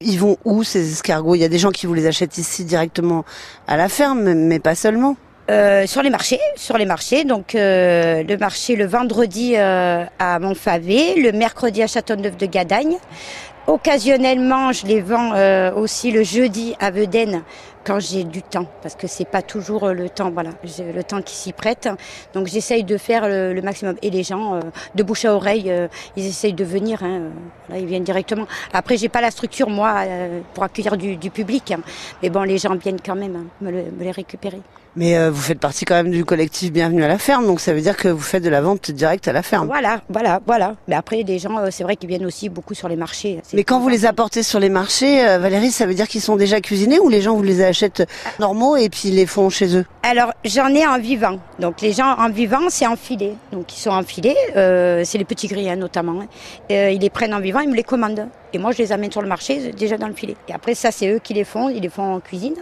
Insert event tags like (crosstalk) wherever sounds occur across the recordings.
Ils vont où ces escargots? Il y a des gens qui vous les achètent ici directement à la ferme, mais pas seulement. Euh, sur les marchés, sur les marchés. Donc euh, le marché le vendredi euh, à Montfavet, le mercredi à Châteauneuf de Gadagne. Occasionnellement, je les vends euh, aussi le jeudi à Vedène quand j'ai du temps, parce que c'est pas toujours euh, le temps, voilà, le temps qui s'y prête. Donc j'essaye de faire le, le maximum. Et les gens, euh, de bouche à oreille, euh, ils essayent de venir. Hein, voilà, ils viennent directement. Après, j'ai pas la structure moi pour accueillir du, du public, hein. mais bon, les gens viennent quand même hein, me, le- me les récupérer. Mais vous faites partie quand même du collectif Bienvenue à la ferme, donc ça veut dire que vous faites de la vente directe à la ferme. Voilà, voilà, voilà. Mais après, les gens, c'est vrai qu'ils viennent aussi beaucoup sur les marchés. C'est Mais quand vous les apportez sur les marchés, euh, Valérie, ça veut dire qu'ils sont déjà cuisinés ou les gens vous les achètent normaux et puis ils les font chez eux Alors, j'en ai en vivant. Donc, les gens en vivant, c'est en filet. Donc, ils sont en filet. euh, c'est les petits gris, hein, notamment. hein. Euh, ils les prennent en vivant, ils me les commandent. Et moi, je les amène sur le marché, déjà dans le filet. Et après, ça, c'est eux qui les font. Ils les font en cuisine.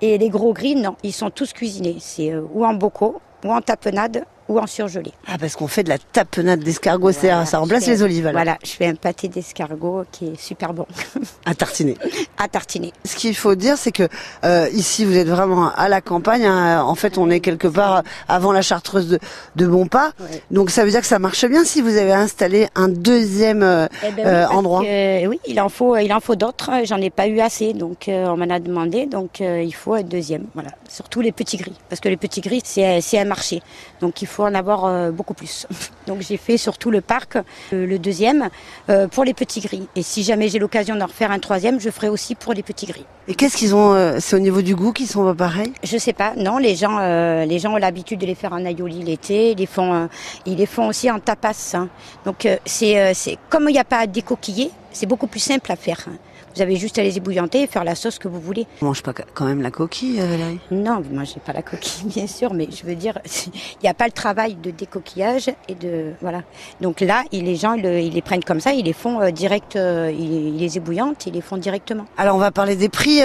Et les gros gris, non. Ils sont tous cuisinés. C'est ou en bocaux, ou en tapenade, ou en surgelé. Ah, parce qu'on fait de la tapenade d'escargot, c'est- Voilà, ça remplace les olives alors, Voilà, je fais un pâté d'escargot qui est super bon (laughs) à tartiner. à tartiner. Ce qu'il faut dire, c'est que euh, ici, vous êtes vraiment à la campagne. hein. En fait, on est quelque part avant la chartreuse de, de Bonpas. Ouais. Donc, ça veut dire que ça marche bien si vous avez installé un deuxième euh, Eh ben oui, euh, endroit. que, oui, il en faut, il en faut d'autres. J'en ai pas eu assez, donc on m'en a demandé. Donc il faut un deuxième, voilà. Surtout les petits gris, parce que les petits gris c'est c'est un marché, donc il faut en avoir euh, beaucoup plus. (laughs) donc j'ai fait surtout le parc, euh, le deuxième euh, pour les petits gris. Et si jamais j'ai l'occasion d'en refaire un troisième, je ferai aussi pour les petits gris. Et qu'est-ce qu'ils ont C'est au niveau du goût qu'ils sont pas pareils? Je sais pas, non, les gens, les gens ont l'habitude de les faire en aioli l'été, ils les font, ils les font aussi en tapas. hein. Donc c'est, c'est comme il n'y a pas à décoquiller, c'est beaucoup plus simple à faire. hein. Vous avez juste à les ébouillanter et faire la sauce que vous voulez. On mange pas quand même la coquille, euh, Valérie? Non, vous mangez pas la coquille, (laughs) bien sûr, mais je veux dire, (laughs) il n'y a pas le travail de décoquillage et de voilà. Donc là, les gens, ils, le- ils les prennent comme ça, ils les font euh, direct, euh, ils, les ébouillantent, ils les font directement. Alors, on va parler des prix.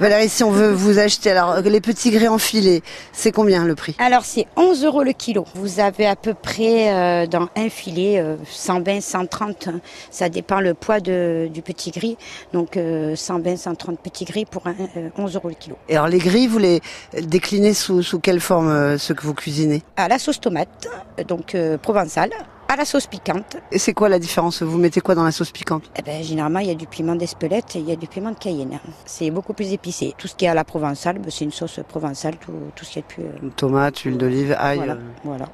Valérie, si on veut (laughs) vous acheter, alors les petits grès enfilés, c'est combien le prix? Alors c'est 11 euros le kilo. Vous avez à peu près dans un filet euh, 120, 130. hein. Ça dépend le poids de, du petit gris. Donc euh, 120, 130 petits gris pour un, euh, 11 euros le kilo. Et alors, les gris, vous les déclinez sous, sous quelle forme, euh, ceux que vous cuisinez? À la sauce tomate, euh, donc euh, provençale, à la sauce piquante. Et c'est quoi la différence? Vous mettez quoi dans la sauce piquante? Eh ben, généralement, il y a du piment d'Espelette et il y a du piment de Cayenne. C'est beaucoup plus épicé. Tout ce qui est à la provençale, ben, c'est une sauce provençale, tout, tout ce qui est plus... euh, Tomate, huile d'olive, ail. voilà, euh. voilà.